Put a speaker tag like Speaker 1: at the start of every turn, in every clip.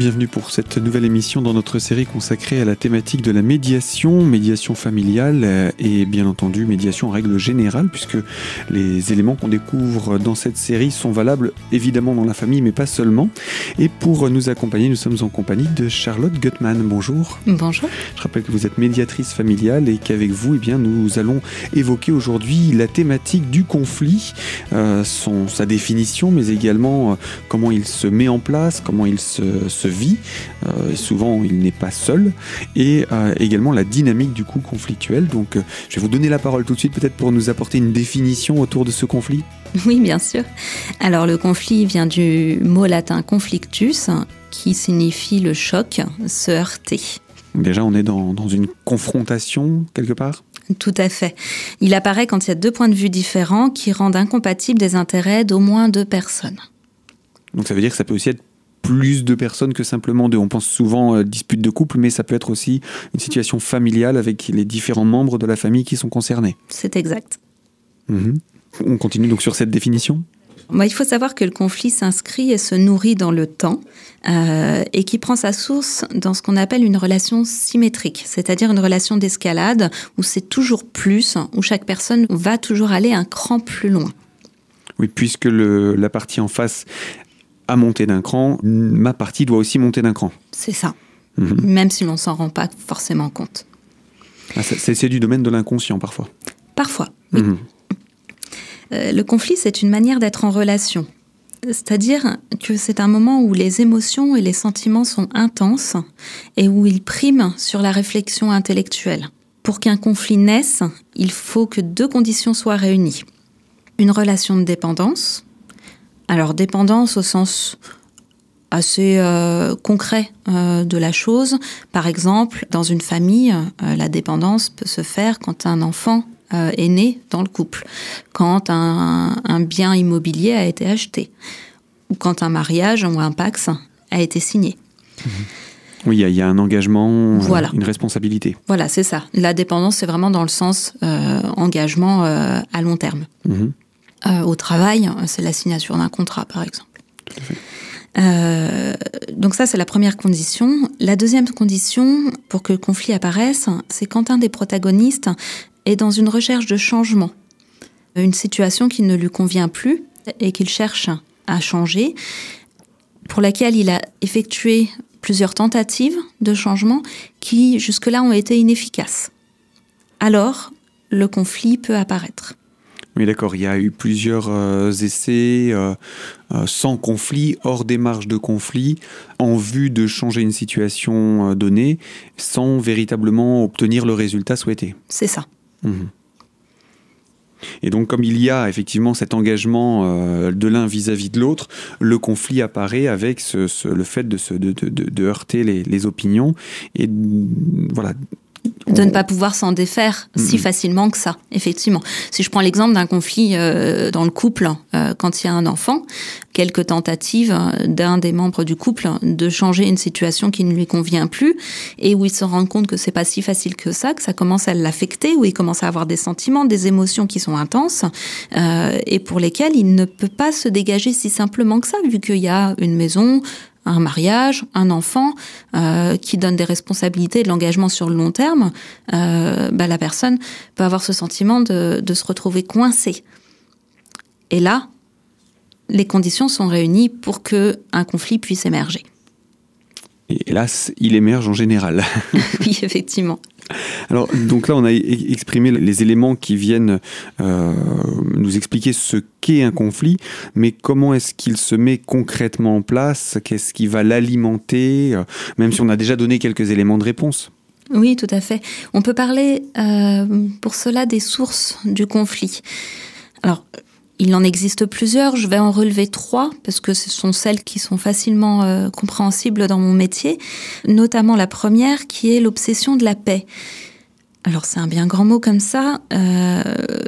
Speaker 1: bienvenue pour cette nouvelle émission dans notre série consacrée à la thématique de la médiation, médiation familiale euh, et bien entendu médiation en règle générale puisque les éléments qu'on découvre dans cette série sont valables évidemment dans la famille mais pas seulement. Et pour nous accompagner, nous sommes en compagnie de Charlotte Gutmann. Bonjour.
Speaker 2: Bonjour.
Speaker 1: Je rappelle que vous êtes médiatrice familiale et qu'avec vous, eh bien, nous allons évoquer aujourd'hui la thématique du conflit, euh, son, sa définition mais également euh, comment il se met en place, comment il se se, vit. Euh, souvent, il n'est pas seul. Et euh, également la dynamique du coup conflictuel. Donc, euh, je vais vous donner la parole tout de suite, peut-être pour nous apporter une définition autour de ce conflit.
Speaker 2: Oui, bien sûr. Alors, le conflit vient du mot latin conflictus, qui signifie le choc, se heurter.
Speaker 1: Déjà, on est dans, dans une confrontation quelque part?
Speaker 2: Tout à fait. Il apparaît quand il y a deux points de vue différents qui rendent incompatibles des intérêts d'au moins deux personnes.
Speaker 1: Donc ça veut dire que ça peut aussi être plus de personnes que simplement deux. On pense souvent à dispute de couple, mais ça peut être aussi une situation familiale avec les différents membres de la famille qui sont concernés.
Speaker 2: C'est exact.
Speaker 1: Mhm. On continue donc sur cette définition
Speaker 2: il faut savoir que le conflit s'inscrit et se nourrit dans le temps euh, et qui prend sa source dans ce qu'on appelle une relation symétrique, c'est-à-dire une relation d'escalade où c'est toujours plus, où chaque personne va toujours aller un cran plus loin.
Speaker 1: Oui, puisque le, la partie en face à monter d'un cran, ma partie doit aussi monter d'un cran.
Speaker 2: C'est ça. Mhm. Même si l'on s'en rend pas forcément compte.
Speaker 1: Ah, c'est du domaine de l'inconscient parfois.
Speaker 2: Parfois, oui. Mhm. Euh, le conflit, c'est une manière d'être en relation. C'est-à-dire que c'est un moment où les émotions et les sentiments sont intenses et où ils priment sur la réflexion intellectuelle. Pour qu'un conflit naisse, il faut que deux conditions soient réunies. Une relation de dépendance, alors dépendance au sens assez euh, concret euh, de la chose. Par exemple, dans une famille, euh, la dépendance peut se faire quand un enfant est né dans le couple, quand un, bien immobilier a été acheté, ou quand un mariage ou un pax a été signé.
Speaker 1: Mhm. Oui, il y, a un engagement, une responsabilité.
Speaker 2: Voilà, c'est ça. La dépendance, c'est vraiment dans le sens engagement à long terme. Mhm. Euh, au travail, c'est la signature d'un contrat, par exemple. Euh, donc ça, c'est la première condition. La deuxième condition pour que le conflit apparaisse, c'est quand un des protagonistes est dans une recherche de changement, une situation qui ne lui convient plus et qu'il cherche à changer, pour laquelle il a effectué plusieurs tentatives de changement qui jusque-là ont été inefficaces. Alors, le conflit peut apparaître.
Speaker 1: Oui, d'accord. Il y a eu plusieurs euh, essais euh, euh, sans conflit, hors démarche de conflit, en vue de changer une situation donnée, sans véritablement obtenir le résultat souhaité.
Speaker 2: C'est ça. Mhm.
Speaker 1: Et donc, comme il y a effectivement cet engagement de l'un vis-à-vis de l'autre, le conflit apparaît avec le fait de, de, heurter les, les, opinions et voilà
Speaker 2: de ne pas pouvoir s'en défaire si facilement que ça, effectivement. Si je prends l'exemple d'un conflit euh, dans le couple, euh, quand il y a un enfant, quelques tentatives euh, d'un des membres du couple de changer une situation qui ne lui convient plus, et où il se rend compte que c'est pas si facile que ça, que ça commence à l'affecter, où il commence à avoir des sentiments, des émotions qui sont intenses, et pour lesquelles il ne peut pas se dégager si simplement que ça, vu qu'il y a une maison, un mariage, un enfant euh, qui donne des responsabilités et de l'engagement sur le long terme, euh, bah, la personne peut avoir ce sentiment de, se retrouver coincée. Et là, les conditions sont réunies pour que un conflit puisse émerger.
Speaker 1: Et hélas, il émerge en général.
Speaker 2: oui, effectivement.
Speaker 1: Alors, donc là, on a exprimé les éléments qui viennent euh, nous expliquer ce qu'est un conflit, mais comment est-ce qu'il se met concrètement en place? Qu'est-ce qui va l'alimenter? Euh, Même si on a déjà donné quelques éléments de réponse.
Speaker 2: Oui, tout à fait. On peut parler euh, pour cela des sources du conflit. Alors, il en existe plusieurs, je vais en relever trois parce que ce sont celles qui sont facilement euh, compréhensibles dans mon métier, notamment la première qui est l'obsession de la paix. Alors c'est un bien grand mot comme ça, euh,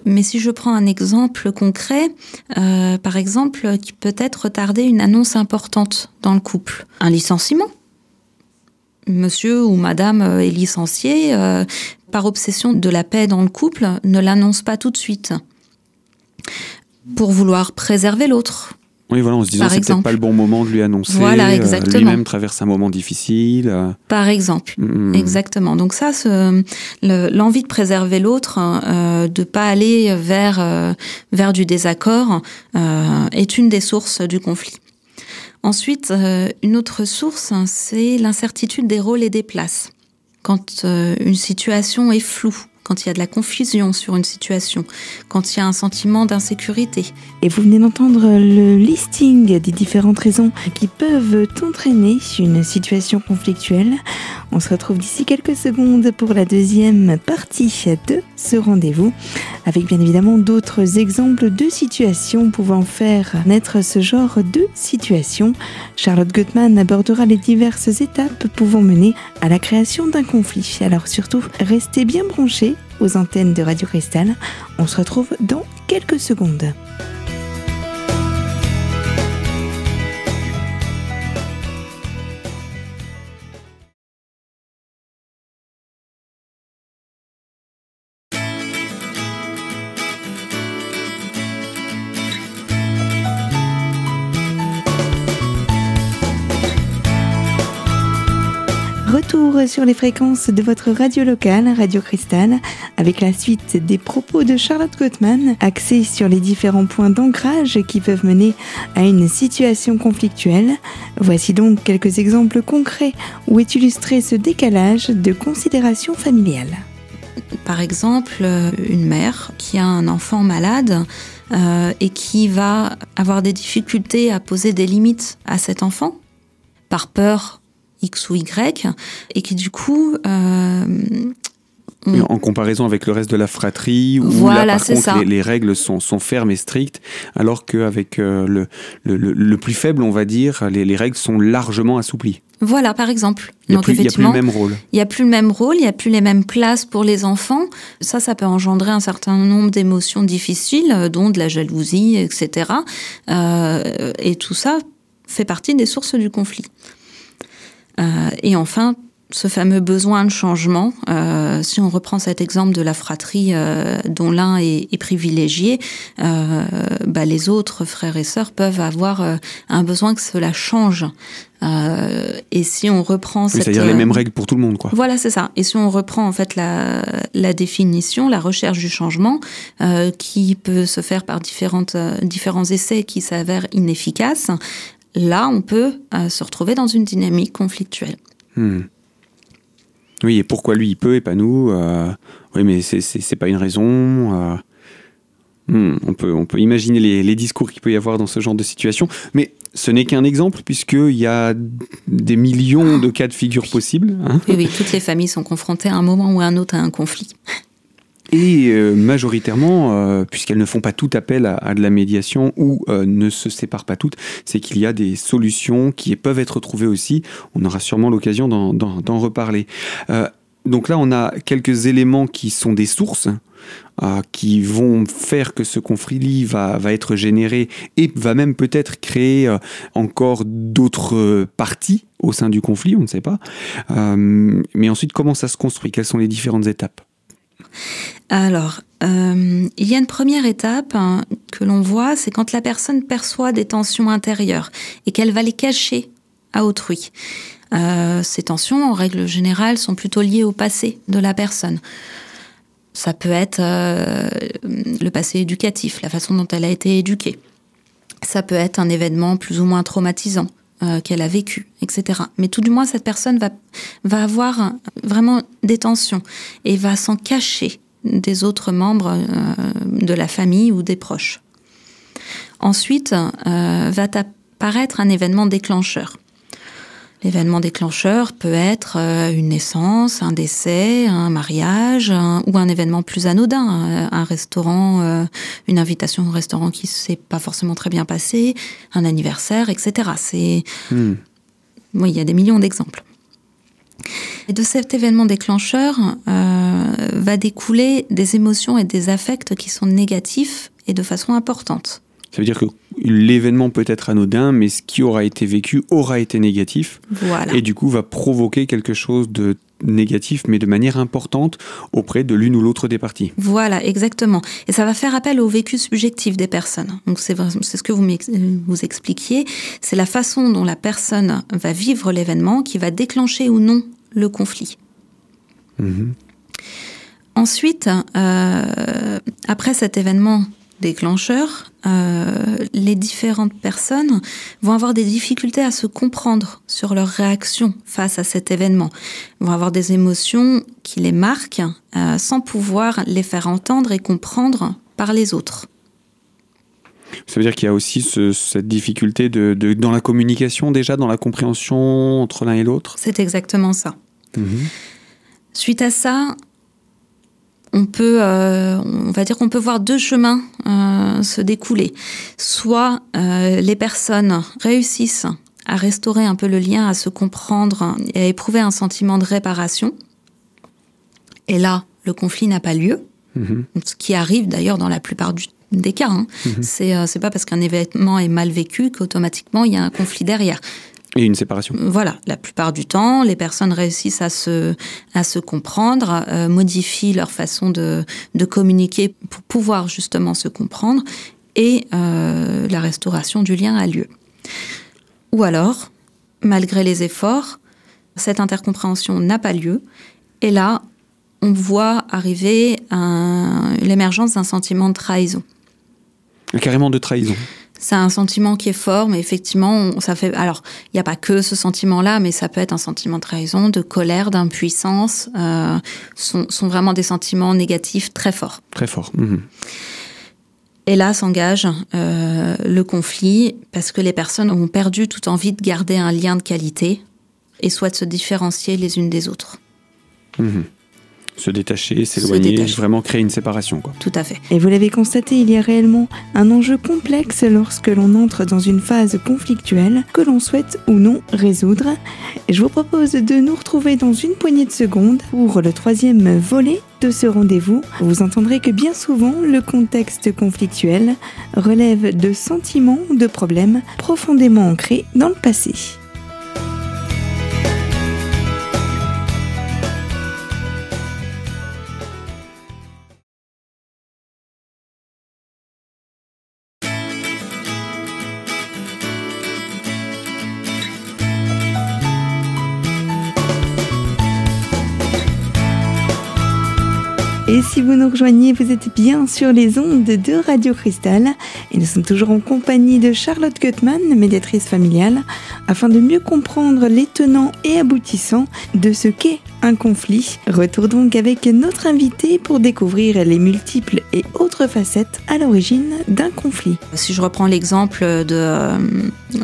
Speaker 2: mais si je prends un exemple concret, euh, par exemple, qui peut être retarder une annonce importante dans le couple, un licenciement. Monsieur ou madame est licencié, par obsession de la paix dans le couple, ne l'annonce pas tout de suite pour vouloir préserver l'autre.
Speaker 1: Oui, voilà, en se disant c'est peut-être pas le bon moment de lui annoncer.
Speaker 2: Voilà, euh, exactement.
Speaker 1: Lui-même traverse un moment difficile. Euh.
Speaker 2: Par exemple, mm. exactement. Donc ça, l'envie de préserver l'autre, euh, de pas aller vers vers du désaccord, est une des sources du conflit. Ensuite, une autre source, c'est l'incertitude des rôles et des places. Quand une situation est floue, quand il y a de la confusion sur une situation, quand il y a un sentiment d'insécurité.
Speaker 3: Et vous venez d'entendre le listing des différentes raisons qui peuvent entraîner une situation conflictuelle. On se retrouve d'ici quelques secondes pour la deuxième partie de ce rendez-vous, avec bien évidemment d'autres exemples de situations pouvant faire naître ce genre de situation. Charlotte Gottman abordera les diverses étapes pouvant mener à la création d'un conflit. Alors surtout, restez bien branchés aux antennes de Radio Cristal. On se retrouve dans quelques secondes. Sur les fréquences de votre radio locale, Radio Cristal, avec la suite des propos de Charlotte Gottman, axés sur les différents points d'ancrage qui peuvent mener à une situation conflictuelle. Voici donc quelques exemples concrets où est illustré ce décalage de considération familiale.
Speaker 2: Par exemple, une mère qui a un enfant malade euh, et qui va avoir des difficultés à poser des limites à cet enfant par peur X ou Y, et qui du coup... Euh,
Speaker 1: en comparaison avec le reste de la fratrie, où
Speaker 2: voilà,
Speaker 1: là, par contre, les, règles sont, sont, fermes et strictes, alors qu'avec euh, le, le, le, plus faible, on va dire, les, les règles sont largement assouplies.
Speaker 2: Voilà, par exemple.
Speaker 1: Il n'y a, plus le même rôle.
Speaker 2: Il n'y a plus le même rôle, il n'y a plus les mêmes places pour les enfants. Ça, ça peut engendrer un certain nombre d'émotions difficiles, euh, dont de la jalousie, etc. Euh, et tout ça fait partie des sources du conflit. Euh, et enfin, ce fameux besoin de changement, euh, si on reprend cet exemple de la fratrie euh, dont l'un est, privilégié, bah, les autres frères et sœurs peuvent avoir un besoin que cela change. et si on reprend
Speaker 1: c'est-à-dire les mêmes règles pour tout le monde, quoi.
Speaker 2: Voilà, c'est ça. Et si on reprend en fait la, la définition, la recherche du changement, qui peut se faire par différentes, différents essais qui s'avèrent inefficaces, là, on peut euh, se retrouver dans une dynamique conflictuelle.
Speaker 1: Hmm. Oui, et pourquoi lui il peut et pas nous euh, Oui, mais c'est pas une raison. Euh. Hmm, on, peut, on peut imaginer les, discours qu'il peut y avoir dans ce genre de situation. Mais ce n'est qu'un exemple, puisqu'il y a des millions de cas de figure possibles.
Speaker 2: Hein. oui, oui, toutes les familles sont confrontées à un moment ou à un autre à un conflit.
Speaker 1: Et euh, majoritairement, euh, puisqu'elles ne font pas tout appel à, de la médiation ou euh, ne se séparent pas toutes, c'est qu'il y a des solutions qui peuvent être trouvées aussi. On aura sûrement l'occasion d'en reparler. donc là, on a quelques éléments qui sont des sources. qui vont faire que ce conflit va, va être généré et va même peut-être créer encore d'autres parties au sein du conflit, on ne sait pas. mais ensuite, comment ça se construit? Quelles sont les différentes étapes?
Speaker 2: Alors, euh, il y a une première étape hein, que l'on voit, c'est quand la personne perçoit des tensions intérieures et qu'elle va les cacher à autrui. Euh, ces tensions, en règle générale, sont plutôt liées au passé de la personne. Ça peut être euh, le passé éducatif, la façon dont elle a été éduquée. Ça peut être un événement plus ou moins traumatisant qu'elle a vécu, etc. Mais tout du moins, cette personne va, va avoir vraiment des tensions et va s'en cacher des autres membres euh, de la famille ou des proches. Ensuite, euh, va apparaître un événement déclencheur. L'événement déclencheur peut être euh, une naissance, un décès, un mariage ou un événement plus anodin, un restaurant, une invitation au restaurant qui s'est pas forcément très bien passé, un anniversaire, etc. C'est oui, il y a des millions d'exemples. Et de cet événement déclencheur euh, va découler des émotions et des affects qui sont négatifs et de façon importante.
Speaker 1: Ça veut dire que l'événement peut être anodin, mais ce qui aura été vécu aura été négatif.
Speaker 2: Voilà.
Speaker 1: Et du coup va provoquer quelque chose de négatif, mais de manière importante auprès de l'une ou l'autre des parties.
Speaker 2: Voilà, exactement. Et ça va faire appel au vécu subjectif des personnes. Donc c'est ce que vous, vous expliquiez. C'est la façon dont la personne va vivre l'événement qui va déclencher ou non le conflit. Mhm. Ensuite, euh, après cet événement déclencheur, euh, les différentes personnes vont avoir des difficultés à se comprendre sur leur réaction face à cet événement. Ils vont avoir des émotions qui les marquent euh, sans pouvoir les faire entendre et comprendre par les autres.
Speaker 1: Ça veut dire qu'il y a aussi cette difficulté de, dans la communication déjà, dans la compréhension entre l'un et l'autre?
Speaker 2: C'est exactement ça. Mhm. Suite à ça, on peut, euh, on va dire qu'on peut voir deux chemins euh, se découler. Soit euh, les personnes réussissent à restaurer un peu le lien, à se comprendre et à éprouver un sentiment de réparation. Et là, le conflit n'a pas lieu, mm-hmm. ce qui arrive d'ailleurs dans la plupart des cas. Hein. Mm-hmm. C'est pas parce qu'un événement est mal vécu qu'automatiquement il y a un conflit derrière.
Speaker 1: Et une séparation.
Speaker 2: Voilà, la plupart du temps, les personnes réussissent à se, à se comprendre, euh, modifient leur façon de, de communiquer pour pouvoir justement se comprendre, et euh, la restauration du lien a lieu. Ou alors, malgré les efforts, cette intercompréhension n'a pas lieu, et là, on voit arriver l'émergence d'un sentiment de trahison.
Speaker 1: Carrément de trahison
Speaker 2: c'est un sentiment qui est fort, mais effectivement, ça fait. Alors, il n'y a pas que ce sentiment-là, mais ça peut être un sentiment de trahison, de colère, d'impuissance. Euh, sont, sont, vraiment des sentiments négatifs très forts.
Speaker 1: Très forts. Mhm.
Speaker 2: Et là s'engage euh, le conflit parce que les personnes ont perdu toute envie de garder un lien de qualité et souhaitent se différencier les unes des autres.
Speaker 1: Mhm se détacher, s'éloigner, vraiment créer une séparation. Quoi.
Speaker 2: Tout à fait.
Speaker 3: Et vous l'avez constaté, il y a réellement un enjeu complexe lorsque l'on entre dans une phase conflictuelle que l'on souhaite ou non résoudre. Et je vous propose de nous retrouver dans une poignée de secondes pour le troisième volet de ce rendez-vous. Vous entendrez que bien souvent, le contexte conflictuel relève de sentiments, de problèmes profondément ancrés dans le passé. Si vous nous rejoignez, vous êtes bien sur les ondes de Radio Cristal. Et nous sommes toujours en compagnie de Charlotte Gutmann, médiatrice familiale, afin de mieux comprendre les tenants et aboutissants de ce qu'est un conflit. Retour donc avec notre invité pour découvrir les multiples et autres facettes à l'origine d'un conflit.
Speaker 2: Si je reprends l'exemple de, euh,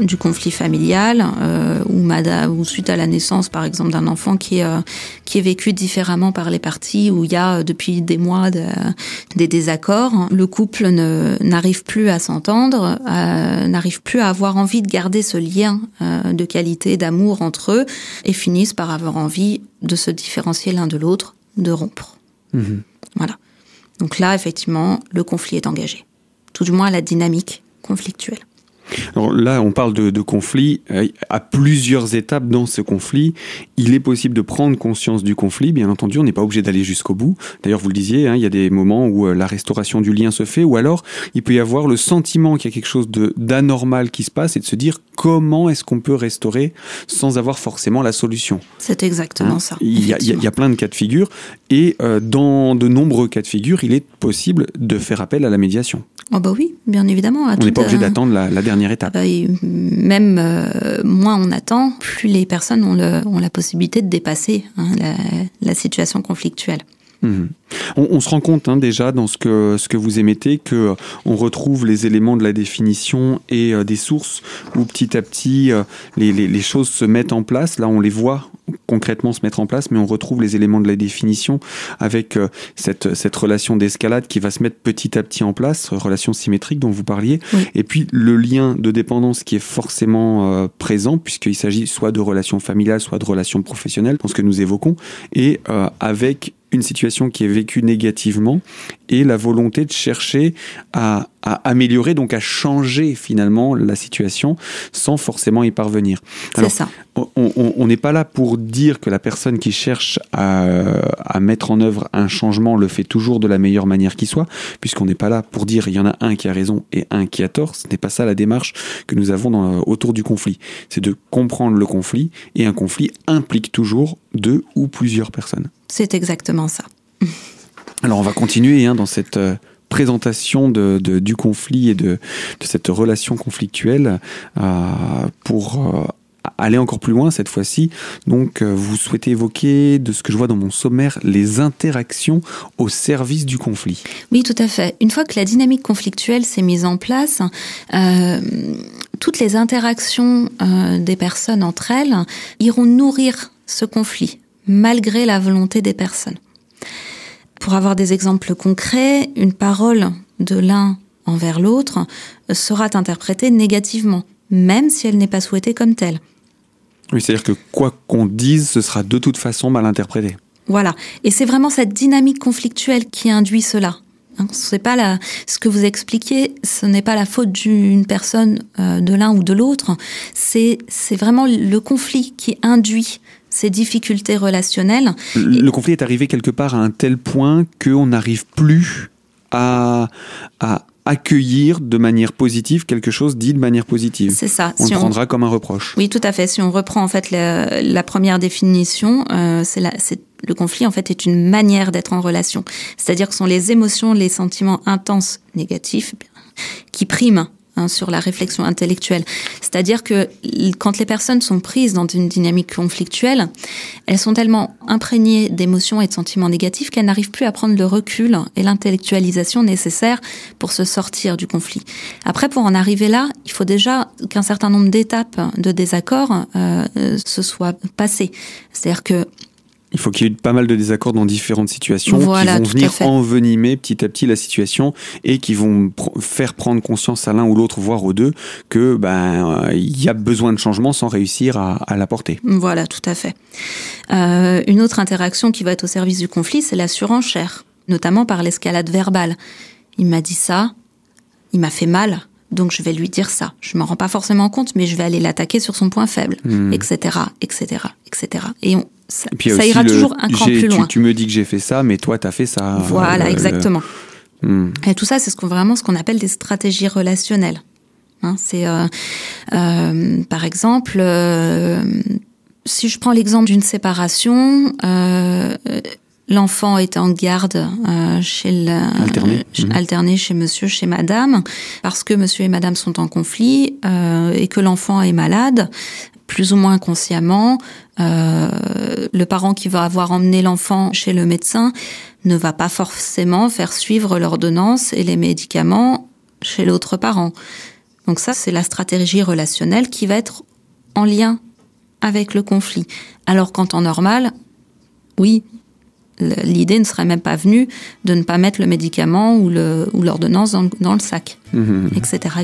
Speaker 2: du conflit familial, euh, ou, suite à la naissance par exemple d'un enfant qui est, euh, qui est vécu différemment par les parties, où il y a depuis des mois des désaccords. Le couple n'arrive plus à s'entendre, n'arrive plus à avoir envie de garder ce lien euh, de qualité, d'amour entre eux, et finissent par avoir envie de se différencier l'un de l'autre, de rompre. Mhm. Voilà. Donc là, effectivement, le conflit est engagé. Tout du moins la dynamique conflictuelle.
Speaker 1: Alors là, on parle de, conflit. Euh, à plusieurs étapes dans ce conflit, il est possible de prendre conscience du conflit. Bien entendu, on n'est pas obligé d'aller jusqu'au bout. D'ailleurs, vous le disiez, hein, il y a des moments où euh, la restauration du lien se fait, ou alors il peut y avoir le sentiment qu'il y a quelque chose d'anormal qui se passe et de se dire comment est-ce qu'on peut restaurer sans avoir forcément la solution?
Speaker 2: C'est exactement hein ça.
Speaker 1: Il y, a, plein de cas de figure et euh, dans de nombreux cas de figure, il est possible de faire appel à la médiation.
Speaker 2: Oh bah oui, bien évidemment.
Speaker 1: on n'est pas obligé d'attendre la, dernière étape.
Speaker 2: Bah, même euh, moins on attend, plus les personnes ont, la possibilité de dépasser hein, la situation conflictuelle.
Speaker 1: Mhm. On, se rend compte hein, déjà dans ce que, ce que vous émettez que on retrouve les éléments de la définition et euh, des sources où petit à petit euh, les, les, les, choses se mettent en place. Là, on les voit concrètement se mettre en place, mais on retrouve les éléments de la définition avec euh, cette, cette relation d'escalade qui va se mettre petit à petit en place, relation symétrique dont vous parliez, et puis le lien de dépendance qui est forcément présent puisqu'il s'agit soit de relations familiales, soit de relations professionnelles, dans ce que nous évoquons, et avec une situation qui est vécue négativement et la volonté de chercher à, améliorer, donc à changer finalement la situation sans forcément y parvenir.
Speaker 2: C'est ça.
Speaker 1: On n'est pas là pour dire que la personne qui cherche à, mettre en œuvre un changement le fait toujours de la meilleure manière qui soit, puisqu'on n'est pas là pour dire il y en a un qui a raison et un qui a tort. Ce n'est pas ça la démarche que nous avons dans, autour du conflit. C'est de comprendre le conflit et un conflit implique toujours deux ou plusieurs personnes.
Speaker 2: C'est exactement ça.
Speaker 1: Alors on va continuer hein, dans cette euh, présentation de, du conflit et de, de cette relation conflictuelle euh, pour euh, aller encore plus loin cette fois-ci. Donc, euh, vous souhaitez évoquer, de ce que je vois dans mon sommaire, les interactions au service du conflit.
Speaker 2: Oui, tout à fait. Une fois que la dynamique conflictuelle s'est mise en place, euh, toutes les interactions euh, des personnes entre elles iront nourrir ce conflit, malgré la volonté des personnes. Pour avoir des exemples concrets, une parole de l'un envers l'autre sera interprétée négativement, même si elle n'est pas souhaitée comme telle.
Speaker 1: Oui, c'est-à-dire que quoi qu'on dise, ce sera de toute façon mal interprété.
Speaker 2: Voilà. Et c'est vraiment cette dynamique conflictuelle qui induit cela. Hein, c'est pas la, ce que vous expliquez, ce n'est pas la faute d'une personne, euh, de l'un ou de l'autre. C'est, c'est vraiment le conflit qui induit ces difficultés relationnelles.
Speaker 1: Le, conflit est arrivé quelque part à un tel point qu'on n'arrive plus à, à accueillir de manière positive quelque chose dit de manière positive.
Speaker 2: C'est ça.
Speaker 1: On le prendra comme un reproche.
Speaker 2: Oui, tout à fait. Si on reprend en fait la, première définition, euh, c'est le conflit en fait est une manière d'être en relation. C'est-à-dire que ce sont les émotions, les sentiments intenses négatifs qui priment Hein, sur la réflexion intellectuelle. C'est-à-dire que quand les personnes sont prises dans une dynamique conflictuelle, elles sont tellement imprégnées d'émotions et de sentiments négatifs qu'elles n'arrivent plus à prendre le recul et l'intellectualisation nécessaire pour se sortir du conflit. Après, pour en arriver là, il faut déjà qu'un certain nombre d'étapes de désaccord euh, se soient passées. C'est-à-dire que
Speaker 1: il faut qu'il y ait pas mal de désaccords dans différentes situations qui vont venir envenimer petit à petit la situation et qui vont faire prendre conscience à l'un ou l'autre, voire aux deux, que ben il y a besoin de changement sans réussir à, à l'apporter.
Speaker 2: Voilà, tout à fait. Euh, une autre interaction qui va être au service du conflit, c'est la surenchère, notamment par l'escalade verbale. Il m'a dit ça, il m'a fait mal, donc je vais lui dire ça. Je m'en rends pas forcément compte, mais je vais aller l'attaquer sur son point faible, etc., etc., etc. Et on, ça, ira toujours un cran plus loin.
Speaker 1: Tu, me dis que j'ai fait ça, mais toi, tu as fait ça.
Speaker 2: Voilà, euh, exactement. Hmm. Et tout ça, c'est ce qu'on vraiment ce qu'on appelle des stratégies relationnelles. Hein, c'est, euh, euh, par exemple, si je prends l'exemple d'une séparation, l'enfant est en garde chez le,
Speaker 1: alterné.
Speaker 2: Hmm. alterné chez monsieur, chez madame, parce que monsieur et madame sont en conflit et que l'enfant est malade plus ou moins consciemment, euh, le parent qui va avoir emmené l'enfant chez le médecin ne va pas forcément faire suivre l'ordonnance et les médicaments chez l'autre parent. Donc ça, c'est la stratégie relationnelle qui va être en lien avec le conflit. Alors qu'en temps normal, oui, l'idée ne serait même pas venue de ne pas mettre le médicament ou l'ordonnance dans, le sac, mmh. etc.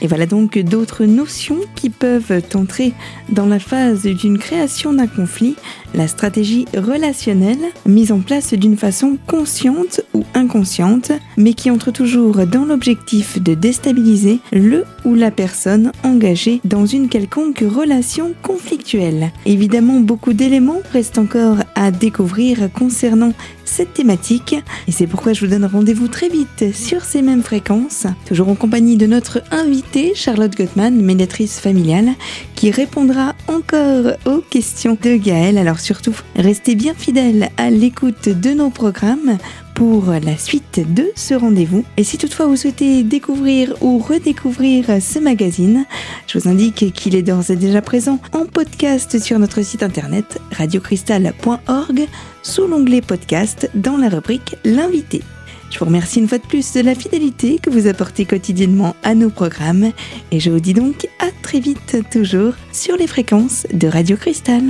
Speaker 3: Et voilà donc d'autres notions qui peuvent entrer dans la phase d'une création d'un conflit, la stratégie relationnelle, mise en place d'une façon consciente ou inconsciente, mais qui entre toujours dans l'objectif de déstabiliser le ou la personne engagée dans une quelconque relation conflictuelle. Évidemment, beaucoup d'éléments restent encore à découvrir concernant cette thématique et c'est pourquoi je vous donne rendez-vous très vite sur ces mêmes fréquences, toujours en compagnie de notre invitée Charlotte Gottman, médiatrice familiale, qui répondra encore aux questions de Gaël. Alors surtout, restez bien fidèles à l'écoute de nos programmes pour la suite de ce rendez-vous. Et si toutefois vous souhaitez découvrir ou redécouvrir ce magazine, je vous indique qu'il est d'ores et déjà présent en podcast sur notre site internet radiocristal.org sous l'onglet podcast dans la rubrique L'invité. Je vous remercie une fois de plus de la fidélité que vous apportez quotidiennement à nos programmes et je vous dis donc à très vite toujours sur les fréquences de Radio Cristal.